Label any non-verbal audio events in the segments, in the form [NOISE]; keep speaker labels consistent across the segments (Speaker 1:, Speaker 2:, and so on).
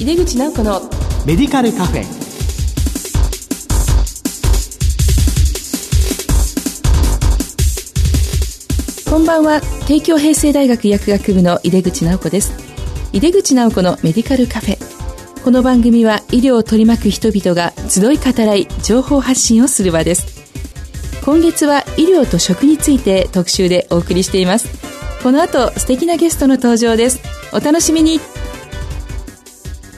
Speaker 1: 井出口直子の
Speaker 2: メディカルカフェ。
Speaker 1: こんばんは。帝京平成大学薬学部の井出口直子です。井出口直子のメディカルカフェ。この番組は医療を取り巻く人々が集い語らい情報発信をする場です。今月は医療と食について特集でお送りしています。この後素敵なゲストの登場です。お楽しみに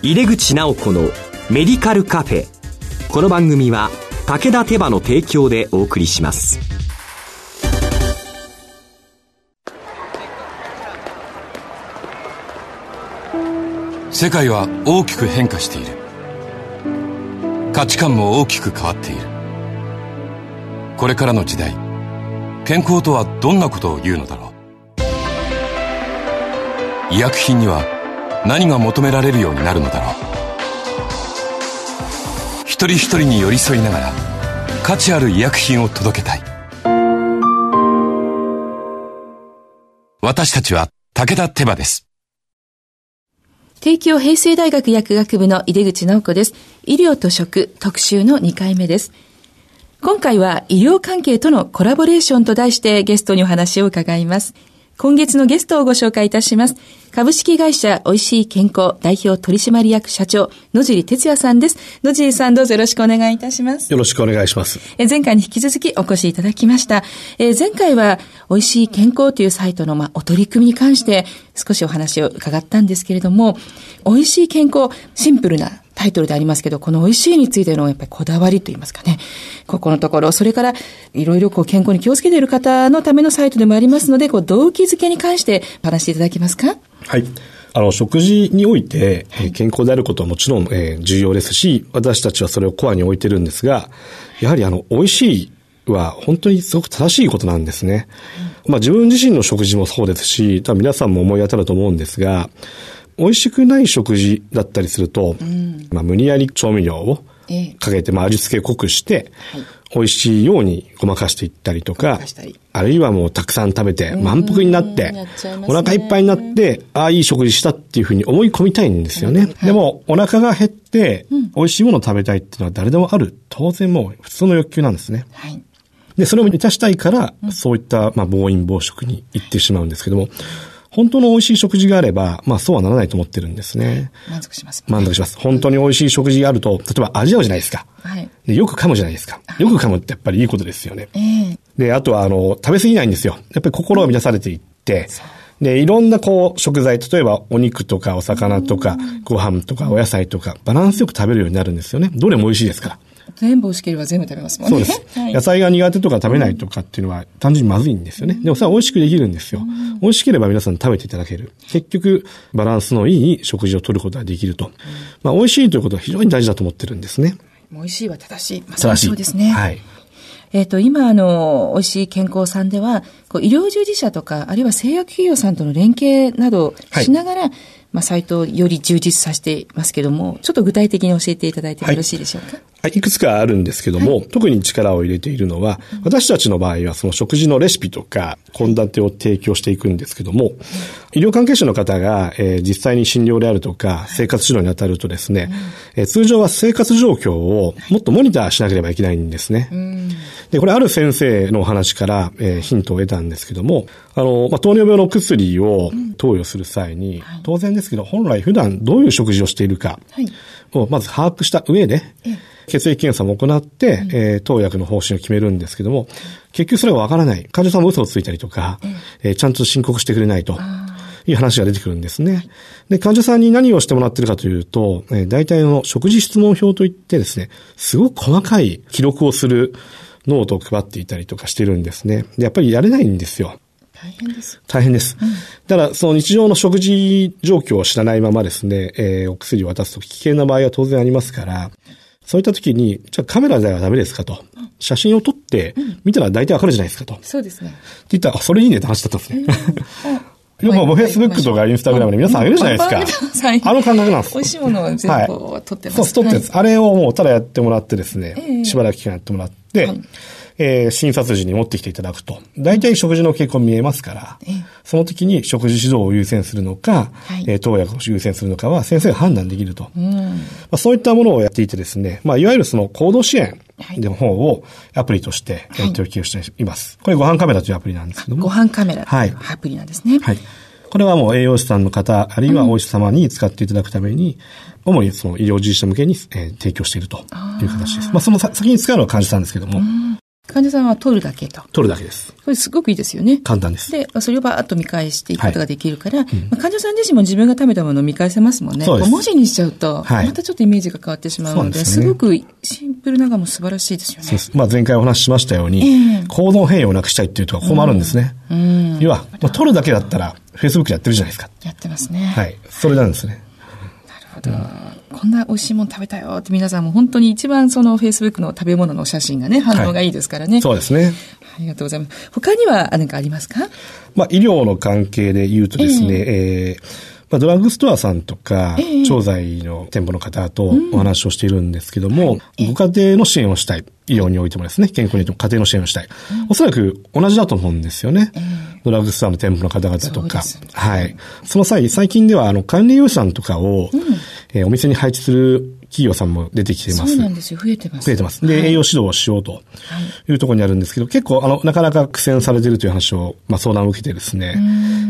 Speaker 3: 入れ口直子のメディカルカフェ。この番組は武田手羽の提供でお送りします。
Speaker 4: 世界は大きく変化している。価値観も大きく変わっている。これからの時代健康とはどんなことを言うのだろう。医薬品には何が求められるようになるのだろう一人一人に寄り添いながら価値ある医薬品を届けたい私たちは武田手羽です
Speaker 1: 帝京平成大学薬学部の井出口直子です。医療と食特集の2回目です。今回は医療関係とのコラボレーションと題してゲストにお話を伺います。今月のゲストをご紹介いたします。株式会社おいしい健康代表取締役社長、野尻哲也さんです。野尻さんどうぞよろしくお願いいたします。
Speaker 5: よろしくお願いします。
Speaker 1: え前回に引き続きお越しいただきました。え前回はおいしい健康というサイトの、まあ、お取り組みに関して少しお話を伺ったんですけれども、おいしい健康、シンプルなタイトルでありますけど、この美味しいについてのやっぱりこだわりといいますかね。ここのところ、それからいろいろこう健康に気をつけている方のためのサイトでもありますので、こう動機づけに関して話していただけますか？
Speaker 5: はい。あの、食事において、え健康であることはもちろん、えー、重要ですし、私たちはそれをコアに置いてるんですが、やはりあの、美味しいは本当にすごく正しいことなんですね。まあ自分自身の食事もそうですし、多分皆さんも思い当たると思うんですが、美味しくない食事だったりすると、うん、まあ、無理やり調味料をかけて、まあ、味付け濃くして、はい、美味しいようにごまかしていったりとか、あるいはもうたくさん食べて、満腹になって、お腹いっぱいになって、ああ、いい食事したっていうふうに思い込みたいんですよね。はい、でも、お腹が減って、美味しいものを食べたいっていうのは誰でもある。当然もう普通の欲求なんですね。はい、で、それを満たしたいから、そういった、まあ、暴飲暴食に行ってしまうんですけども、本当の美味しい食事があれば、まあそうはならないと思ってるんですね。
Speaker 1: 満足します、
Speaker 5: 満足します。本当に美味しい食事があると、例えば味合うじゃないですか。はい。でよく噛むじゃないですか。よく噛むってやっぱりいいことですよね。ええー、で、あとはあの、食べ過ぎないんですよ。やっぱり心が満たされていって、で、いろんなこう、食材、例えばお肉とかお魚とか、ご飯とかお野菜とか、バランスよく食べるようになるんですよね。どれも美味しいですから。
Speaker 1: 全部美味しければ全部食べますもん
Speaker 5: ね。そうです。はい、野菜が苦手とか食べないとかっていうのは単純にまずいんですよね。でもそれは美味しくできるんですよ。美味しければ皆さん食べていただける。結局、バランスのいい食事をとることができると。まあ、美味しいということは非常に大事だと思ってるんですね。
Speaker 1: 美味しいは正しい。まさにそうですね。
Speaker 5: はい。
Speaker 1: えっ、ー、と、今、あの、美味しい健康さんでは、こう医療従事者とか、あるいは製薬企業さんとの連携などしながら、はいまあ、サイトをより充実させていますけども、ちょっと具体的に教えていただいてよろしいでしょうか？
Speaker 5: はい、いくつかあるんですけども、はい、特に力を入れているのは、私たちの場合はその食事のレシピとか、献立を提供していくんですけども、医療関係者の方が、えー、実際に診療であるとか、生活指導に当たるとですね、えー、通常は生活状況をもっとモニターしなければいけないんですね。で、これある先生のお話から、えー、ヒントを得たんですけども、あの、まあ、糖尿病の薬を投与する際に、うん当然ですけど、本来普段どういう食事をしているかをまず把握した上で、血液検査も行って、うん、えー、投薬の方針を決めるんですけども、結局それはわからない。患者さんも嘘をついたりとか、えー、ちゃんと申告してくれないと。いう話が出てくるんですね。で、患者さんに何をしてもらってるかというと、えー、大体の食事質問表といってですね、すごく細かい記録をするノートを配っていたりとかしてるんですね。で、やっぱりやれないんですよ。
Speaker 1: 大変です。
Speaker 5: 大変です。うん、だから、その日常の食事状況を知らないままですね、えー、お薬を渡すと危険な場合は当然ありますから、そういった時に、じゃあカメラではダメですかと。写真を撮って、見たら大体わかるじゃないですかと。
Speaker 1: そうですね。
Speaker 5: って言ったら、それいいねって話だったんですね。[LAUGHS] よくもうフェイスブックとかインスタグラムで皆さんあげるじゃないですか。あの感覚なんです。
Speaker 1: 美味しいものを全部撮ってます。
Speaker 5: そう、撮ってます。あれをもうただやってもらってですね、しばらく期間やってもらって、えー診察時に持ってきていただくと、大体食事の傾向見えますから、その時に食事指導を優先するのか、
Speaker 1: はい
Speaker 5: えー投薬を優先するのかは先生が判断できると。まあ、そういったものをやっていてですね、まあ、いわゆるその行動支援の方をアプリとして、えー提供しています。これご飯カメラというアプリなんですけども。
Speaker 1: ご飯カメラ
Speaker 5: はい
Speaker 1: アプリなんですね。
Speaker 5: はい。これはもう栄養士さんの方、あるいはお医者様に使っていただくために、主にその医療従事者向けに、えー提供しているという形です。まあそのさ先に使うのは患者さんですけども、
Speaker 1: 患者さんは取るだけと。
Speaker 5: 取るだけです。
Speaker 1: これすごくいいですよね。
Speaker 5: 簡単です。
Speaker 1: で、まあそれをバーッと見返していくことができるから、まあ患者さん自身も自分が食べたものを見返せますもんね。
Speaker 5: そう
Speaker 1: 文字にしちゃうと、
Speaker 5: はい
Speaker 1: またちょっとイメージが変わってしまうので、
Speaker 5: すすね
Speaker 1: ごくシンプルながも素晴らしいですよね。
Speaker 5: そうです。まあ前回お話ししましたように、
Speaker 1: ええ
Speaker 5: 行動変容をなくしたいっていうところが困るんですね。要は、まあ、取るだけだったら、Facebook やってるじゃないですか。
Speaker 1: やってますね。
Speaker 5: はい。それなんですね。
Speaker 1: こんな美味しいもの食べたよって皆さんも本当に一番その Facebook の食べ物の写真がね、反応がいいですからね。
Speaker 5: そうですね。
Speaker 1: ありがとうございます。他には何かありますか？
Speaker 5: まあ、医療の関係で言うとですね、えーまあ、ドラッグストアさんとか、
Speaker 1: ええ
Speaker 5: 調剤の店舗の方とお話をしているんですけども、ご家庭の支援をしたい。医療においてもですね、健康においても家庭の支援をしたい。おそらく同じだと思うんですよね。ドラッグストアの店舗の方々とか。
Speaker 1: ね
Speaker 5: はい。その際、最近では、あの、管理栄養士さんとかを、えーお店に配置する企業さんも出てきています。
Speaker 1: そうなんですよ。増えてます。
Speaker 5: 増えてます。で、栄養指導をしようというところにあるんですけど、結構、あの、なかなか苦戦されているという話を、まあ、相談を受けてですね、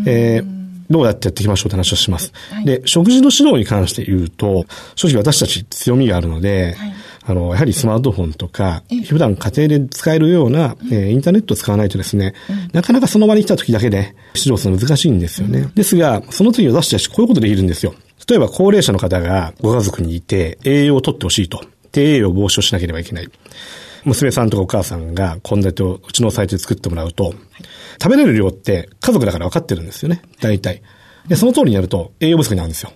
Speaker 5: えーどうやってやっていきましょうって話をします。で、食事の指導に関して言うと、正直私たち強みがあるので、あの、やはりスマートフォンとか、普段家庭で使えるような、えーインターネットを使わないとですね、なかなかその場に来た時だけで指導するの難しいんですよね。ですが、その時私たちこういうことできるんですよ。例えば高齢者の方がご家族にいて栄養をとってほしいと。低栄養防止をしなければいけない。娘さんとかお母さんが献立をうちのサイトで作ってもらうと、食べれる量って家族だから分かってるんですよね。大体。で、その通りにやると栄養不足になるんですよ。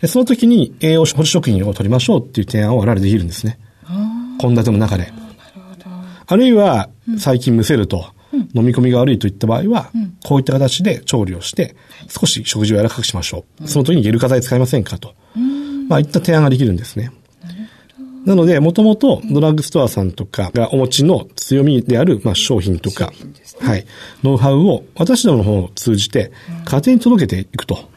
Speaker 5: で、その時に栄養補助食品を取りましょうっていう提案を我々できるんですね。献立の中で。あるいは、最近むせると、飲み込みが悪いといった場合は、こういった形で調理をして、少し食事を柔らかくしましょう。その時にゲル化剤使いませんかと。まあ、いった提案ができるんですね。なので、もともとドラッグストアさんとかがお持ちの強みである、まあ、商品とか、はい、ノウハウを私どもの方を通じて家庭に届けていくと。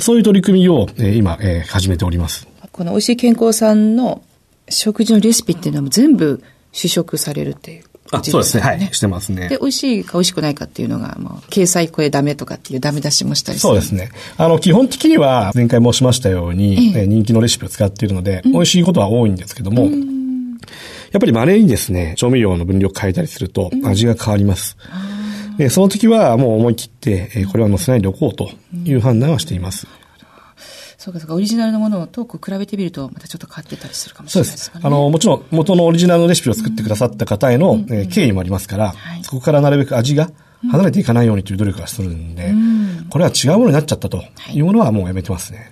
Speaker 5: そういう取り組みを、えー今、えー始めております。
Speaker 1: この美味しい健康さんの食事のレシピっていうのは全部試食されるっていう。
Speaker 5: あ、そうですね。はい。してますね
Speaker 1: で、。美味しいか美味しくないかっていうのが、もう、掲載これダメとかっていうダメ出しもしたり
Speaker 5: そうですね。あの、基本的には、前回申しましたように、えー人気のレシピを使っているので、美味しいことは多いんですけども、やっぱり稀にですね、調味料の分量を変えたりすると、味が変わります。で、その時はもう思い切って、えーこれは載せないでおこうという判断はしています。
Speaker 1: そうかそうか、オリジナルのものと比べてみると、またちょっと変わってたりするかもしれないですか。ね。
Speaker 5: すあの、もちろん元のオリジナルのレシピを作ってくださった方への、えー敬意もありますから、
Speaker 1: はい
Speaker 5: そこからなるべく味が離れていかないようにという努力がするんで、これは違うものになっちゃったというものはもうやめてますね。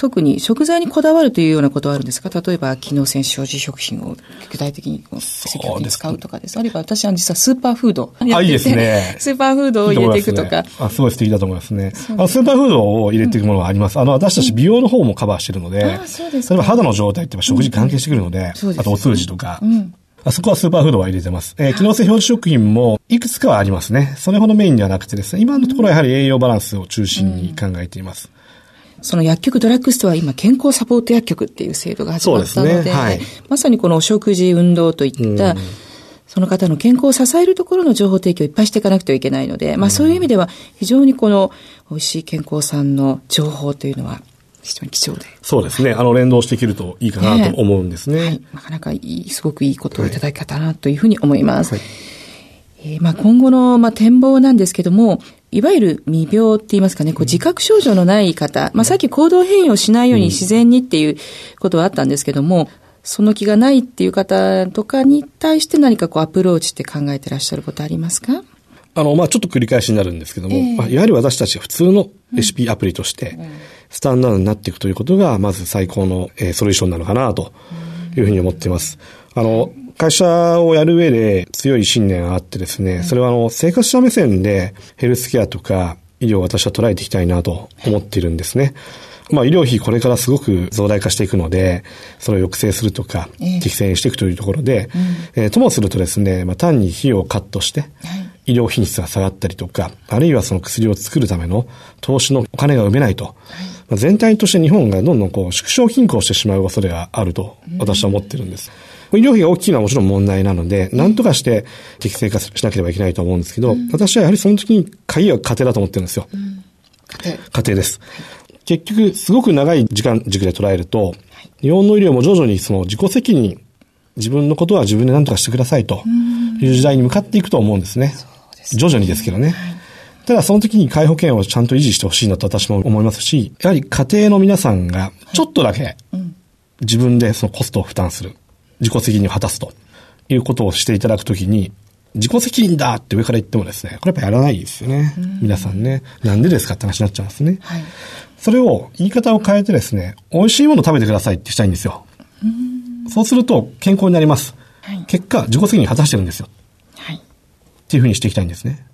Speaker 1: 特に食材にこだわるというようなことはあるんですか？例えば、機能性表示食品を具体的に積極的に使うとかです。あるいは私は実はスーパーフード
Speaker 5: あいいですね [LAUGHS]
Speaker 1: スーパーフードを入れていくとか。
Speaker 5: あ、すごい素敵だと思いますね。あの、スーパーフードを入れていくものはあります。あの、私たち美容の方もカバーしてるので、
Speaker 1: あそうですか
Speaker 5: 例えば肌の状態って食事関係してくるので、
Speaker 1: そうです
Speaker 5: あとお通じとか、あそこはスーパーフードは入れてます。えー機能性表示食品もいくつかはありますね。それほどメインではなくてですね、今のところはやはり栄養バランスを中心に考えています。
Speaker 1: その薬局ドラッグストアは今健康サポート薬局っていう制度が始まったので、
Speaker 5: ねはい
Speaker 1: まさにこのお食事運動といった、その方の健康を支えるところの情報提供をいっぱいしていかなくてはいけないので、まあそういう意味では非常にこの美味しい健康さんの情報というのは非常に貴重で。
Speaker 5: そうですね。あの、連動していけるといいかなと思うんですね。
Speaker 1: はい。なかなかいい、すごくいいことをいただき方なというふうに思います。
Speaker 5: はい
Speaker 1: えーまあ今後の、まあ、展望なんですけども、いわゆる未病って言いますかね、こう自覚症状のない方、まあさっき行動変容しないように自然にっていうことはあったんですけども、その気がないっていう方とかに対して何かこうアプローチって考えてらっしゃることありますか？
Speaker 5: あの、まあ、ちょっと繰り返しになるんですけども、まあ、いわゆる私たちが普通のレシピアプリとして、スタンダードになっていくということが、まず最高の、えーソリューションなのかな、というふうに思っています。あの、会社をやる上で強い信念があってですね、それはあの、生活者目線でヘルスケアとか、医療を私は捉えていきたいなと思っているんですね。まあ、医療費これからすごく増大化していくので、それを抑制するとか、適正にしていくというところで、えーともするとですね、まあ、単に費用をカットして、医療品質が下がったりとか、あるいはその薬を作るための投資のお金が埋めないと、まあ全体として日本がどんどんこう縮小貧困してしまう恐れがあると私は思ってるんです。医療費が大きいのはもちろん問題なので、何とかして適正化しなければいけないと思うんですけど、私はやはりその時に鍵は家庭だと思ってるんですよ。家庭です。結局、すごく長い時間軸で捉えると、日本の医療も徐々にその自己責任、自分のことは自分で何とかしてくださいという時代に向かっていくと思うんですね。徐々にですけどね。ただその時に介保険をちゃんと維持してほしいなと私も思いますし、やはり家庭の皆さんがちょっとだけ自分でそのコストを負担する、自己責任を果たすということをしていただくときに、自己責任だって上から言ってもですね、これやっぱやらないですよね。皆さんね。なんでですかって話になっちゃうんですね。
Speaker 1: はい。
Speaker 5: それを言い方を変えてですね、美味しいものを食べてくださいってしたいんですよ。そうすると健康になります。
Speaker 1: はい
Speaker 5: 結果、自己責任果たしてるんですよ。
Speaker 1: はい。
Speaker 5: っていうふうにしていきたいんですね。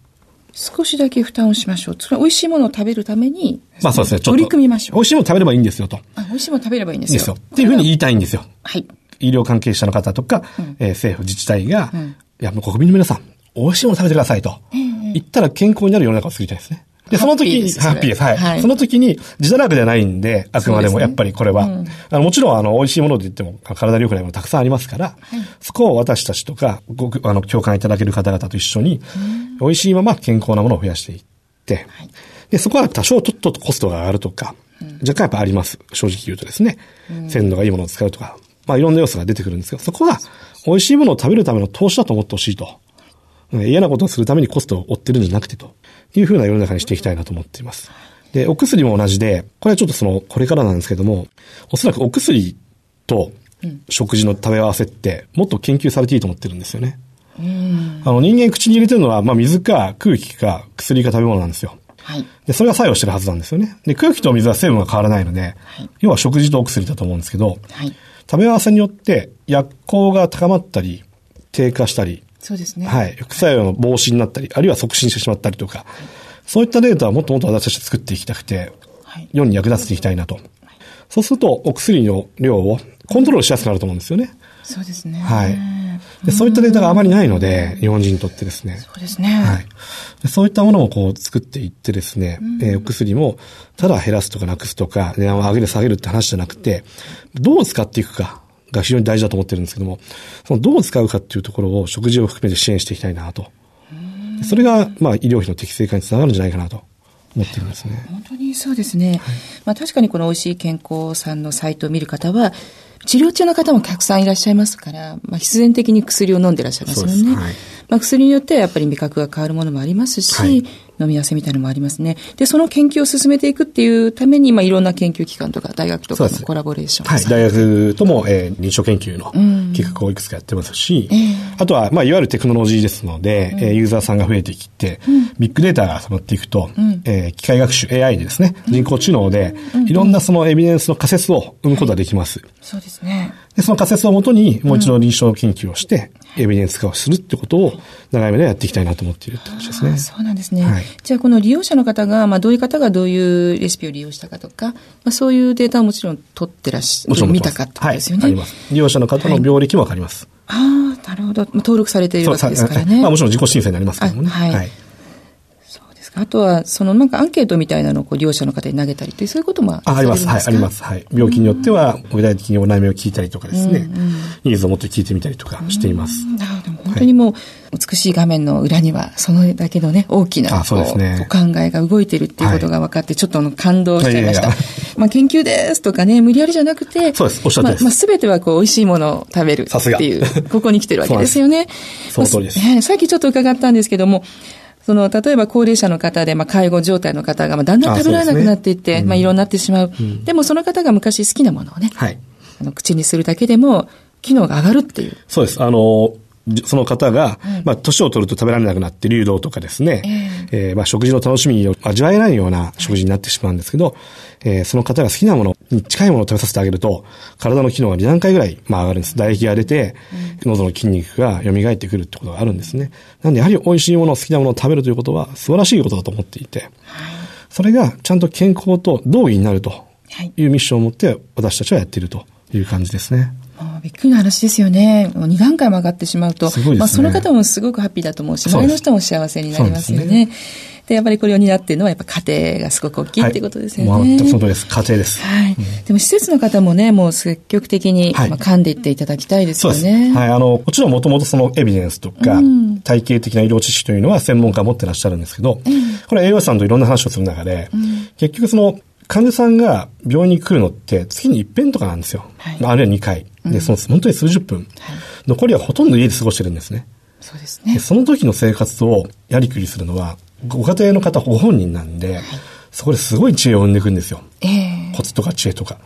Speaker 1: 少しだけ負担をしましょう。それは美味しいものを食べるために、
Speaker 5: まあそうですね、ちょっと。
Speaker 1: 取り組みましょう。
Speaker 5: 美味しいもの食べればいいんですよと。
Speaker 1: あ美味しいもの食べればいいんですよ。
Speaker 5: ですよ。っていうふうに言いたいんですよ。
Speaker 1: はい。
Speaker 5: 医療関係者の方とか、えー政府自治体が、いや、もう国民の皆さん、美味しいもの食べてくださいと。言ったら健康になる世の中を作りたいですね。で、その時に、
Speaker 1: ハッピーです。
Speaker 5: はい。
Speaker 1: はい。
Speaker 5: その時に、自堕落ではないんで、あくまでもやっぱりこれは、あのもちろん、あの、美味しいもので言っても、体に良くないものたくさんありますから、そこを私たちとか、ごく、あの、共感いただける方々と一緒に、美味しいまま健康なものを増やしていって、で、そこは多少ちょっとコストが上がるとか、若干やっぱあります。正直言うとですね。鮮度がいいものを使うとか、まあいろんな要素が出てくるんですけど、そこは美味しいものを食べるための投資だと思ってほしいと。うん嫌なことをするためにコストを追ってるんじゃなくてというふうな世の中にしていきたいなと思っています。で、お薬も同じで、これはちょっとその、これからなんですけども、おそらくお薬と食事の食べ合わせってもっと研究されていいと思ってるんですよね。あの人間口に入れてるのは、まあ水か空気か薬か食べ物なんですよ。
Speaker 1: はい。
Speaker 5: で、それが作用してるはずなんですよね。で、空気と水は成分が変わらないので、要は食事とお薬だと思うんですけど、
Speaker 1: はい。
Speaker 5: 食べ合わせによって薬効が高まったり、低下したり、
Speaker 1: そうですね。
Speaker 5: はい、副作用の防止になったり、あるいは促進してしまったりとか、そういったデータはもっともっと私たち作っていきたくて、
Speaker 1: はい。
Speaker 5: 世に役立てていきたいなと。そうすると、お薬の量をコントロールしやすくなると思うんですよね。
Speaker 1: そうですね。
Speaker 5: はい。でそういったデータがあまりないので、日本人にとってですね。
Speaker 1: そうですね。
Speaker 5: はい。でそういったものをこう作っていってですね、えーお薬もただ減らすとかなくすとか、値段を上げる下げるって話じゃなくて、どう使っていくかが非常に大事だと思ってるんですけども、そのどう使うかっていうところを食事を含めて支援していきたいなと。でそれが、まあ、医療費の適正化につながるんじゃないかなと思ってるんですね。
Speaker 1: 本当にそうですね。まあ確かにこの美味しい健康さんのサイトを見る方は、治療中の方もたくさんいらっしゃいますから、まあ必然的に薬を飲んでらっしゃいますよね。
Speaker 5: そうですはい
Speaker 1: まあ薬によってはやっぱり味覚が変わるものもありますし、
Speaker 5: はい
Speaker 1: 飲み合わせみたいなのもありますね。で、その研究を進めていくっていうために、まあいろんな研究機関とか大学とかのコラボレーション。
Speaker 5: はい。大学とも、えー臨床研究の企画をいくつかやってますし、あとは、まあ、いわゆるテクノロジーですので、えーユーザーさんが増えてきて、ビッグデータが集まっていくと、えー機械学習 AI でですね、人工知能で、いろんなそのエビデンスの仮説を生むことができます。
Speaker 1: そうですね。
Speaker 5: で、その仮説をもとに、もう一度臨床研究をして、エビデンス化をするってことを、長い目でやっていきたいなと思っているって話ですね。
Speaker 1: あそうなんですね。
Speaker 5: はい
Speaker 1: じゃあ、この利用者の方が、まあ、どういう方がどういうレシピを利用したかとか、まあ、そういうデータをもちろん取ってらっしゃ
Speaker 5: もちろん
Speaker 1: 見たかってことですよね。
Speaker 5: はい、あります。利用者の方の病歴もわかります。
Speaker 1: ああ、なるほど。まあ登録されているわけですからね。
Speaker 5: まあもちろん自己申請になりますけどもね。
Speaker 1: あはい。あとは、そのなんかアンケートみたいなのをこう利用者の方に投げたりという、そういうことも
Speaker 5: ああります。はい、あります。はい。病気によっては、具体的にお悩みを聞いたりとかですね、ニーズをもって聞いてみたりとかしています。
Speaker 1: なるほど。本当にもう、美しい画面の裏には、そのだけのね、大きな
Speaker 5: あそうですね。
Speaker 1: お考えが動いてるっていうことが分かって、ちょっと感動しちゃいました。
Speaker 5: いやいやい
Speaker 1: まあ、研究ですとかね、無理やりじゃなくて、
Speaker 5: そうです。おっしゃる通りです。
Speaker 1: まあ、まあ、すべてはこう、美味しいものを食べるって
Speaker 5: さすが。
Speaker 1: いう、ここに来てるわけですよね。
Speaker 5: その通りです。
Speaker 1: さっきちょっと伺ったんですけども、その、例えば高齢者の方で、まあ、介護状態の方が、まあ、だんだん食べられなくなっていって、まあ、いろんになってしまう。でも、その方が昔好きなものをね、
Speaker 5: はい。
Speaker 1: あの口にするだけでも、機能が上がるっていう。
Speaker 5: そうです。あの、その方が、まあ、年を取ると食べられなくなって流動とかですね、えーまあ、食事の楽しみを味わえないような食事になってしまうんですけど、えーその方が好きなものに近いものを食べさせてあげると、体の機能が2段階ぐらい、まあ、上がるんです。唾液が出て、喉の筋肉が蘇ってくるってことがあるんですね。なんで、やはり美味しいもの、好きなものを食べるということは素晴らしいことだと思っていて、それがちゃんと健康と同義になると
Speaker 1: はい。
Speaker 5: いうミッションを持って私たちはやっているという感じですね。
Speaker 1: もうびっくりな話ですよね。もう2段階も上がってしまうと、
Speaker 5: ね
Speaker 1: まあその方もすごくハッピーだと思うし、周りの人も幸せになりますよね。でやっぱりこれを担っているのはやっぱ家庭がすごく大きいってことですよね。
Speaker 5: はい、そのです。家庭です。
Speaker 1: はい。でも施設の方もね、もう積極的に、
Speaker 5: はい
Speaker 1: まあ、噛んでいっていただきたいです
Speaker 5: そうです。
Speaker 1: よね。
Speaker 5: はい。あの、もちろんもともとそのエビデンスとか、体系的な医療知識というのは専門家が持ってらっしゃるんですけど、これ栄養士さんといろんな話をする中で、結局その患者さんが病院に来るのって月に一遍とかなんですよ。
Speaker 1: はい
Speaker 5: まああるいは2回。で、その本当に数十分。残りはほとんど家で過ごしてるんですね。
Speaker 1: そうですね
Speaker 5: で。その時の生活をやりくりするのは、ご家庭の方ご本人なんで、そこですごい知恵を生んでいくんですよ。
Speaker 1: ええ
Speaker 5: コツとか知恵とか。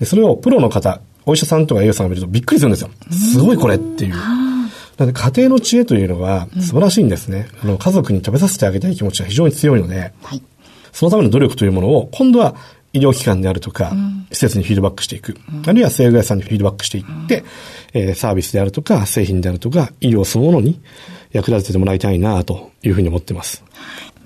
Speaker 5: でそれをプロの方、お医者さんとか栄養士さんが見るとびっくりするんですよ。すごいこれっていう。なので家庭の知恵というのは素晴らしいんですね。あの家族に食べさせてあげたい気持ちが非常に強いので、
Speaker 1: はい。
Speaker 5: そのための努力というものを今度は医療機関であるとか、施設にフィードバックしていく。あるいは製具屋さんにフィードバックしていって、えーサービスであるとか、製品であるとか、医療そのものに役立ててもらいたいなというふうに思ってます。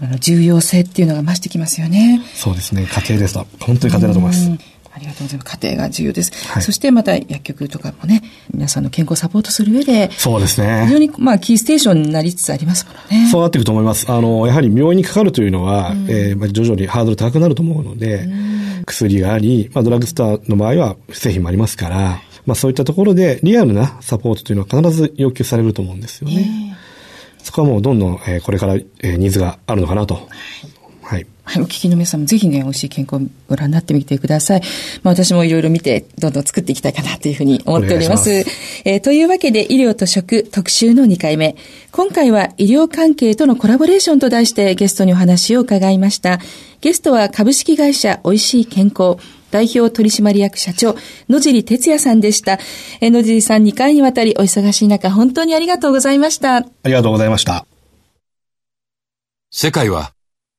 Speaker 1: あの重要性っていうのが増してきますよね。
Speaker 5: そうですね。家庭ですと。本当に家庭だと思います。
Speaker 1: うんありがとうございます。家庭が重要です。
Speaker 5: はい
Speaker 1: そしてまた薬局とかもね、皆さんの健康をサポートする上で、
Speaker 5: そうですね。
Speaker 1: 非常にまあキーステーションになりつつありますものね。
Speaker 5: そうなっていくと思います。あの、やはり病院にかかるというのは、えーまあ、徐々にハードル高くなると思うので、薬があり、まあ、ドラッグストアの場合は製品もありますから、まあ、そういったところでリアルなサポートというのは必ず要求されると思うんですよね。そこはもうどんどん、えーこれから、えーニーズがあるのかなと。はい。
Speaker 1: はい、お聞きの皆さんもぜひね、美味しい健康をご覧になってみてください。まあ私もいろいろ見て、どんどん作っていきたいかなというふうに思っております。
Speaker 5: お願い
Speaker 1: えーというわけで、医療と食特集の2回目。今回は医療関係とのコラボレーションと題してゲストにお話を伺いました。ゲストは株式会社おいしい健康。代表取締役社長、野尻哲也さんでした。えー野尻さん2回にわたりお忙しい中、本当にありがとうございました。
Speaker 5: ありがとうございました。
Speaker 4: 世界は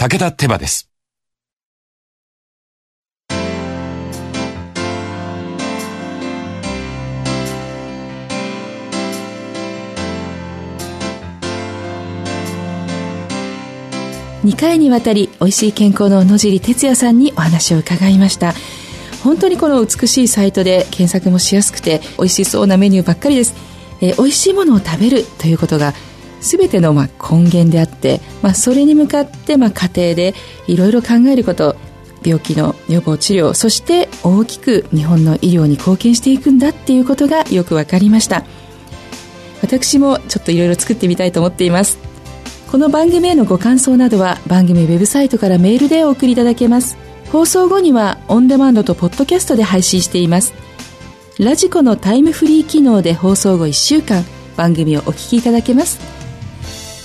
Speaker 4: 武田手羽です。
Speaker 1: 2回にわたり美味しい健康の野尻哲也さんにお話を伺いました本当にこの美しいサイトで検索もしやすくて美味しそうなメニューばっかりです、えー美味しいものを食べるということが全てのまあ根源であって、まあ、それに向かってまあ家庭でいろいろ考えること病気の予防治療そして大きく日本の医療に貢献していくんだっていうことがよく分かりました。私もちょっといろいろ作ってみたいと思っています。この番組へのご感想などは番組ウェブサイトからメールでお送りいただけます。放送後にはオンデマンドとポッドキャストで配信しています。ラジコのタイムフリー機能で放送後1週間番組をお聞きいただけます。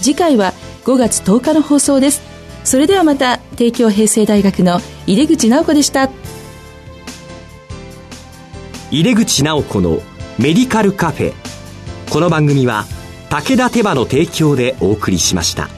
Speaker 1: 次回は5月10日の放送です。それではまた帝京平成大学の井出口直子でした。
Speaker 3: 井出口直子のメディカルカフェ。この番組は武田手羽の提供でお送りしました。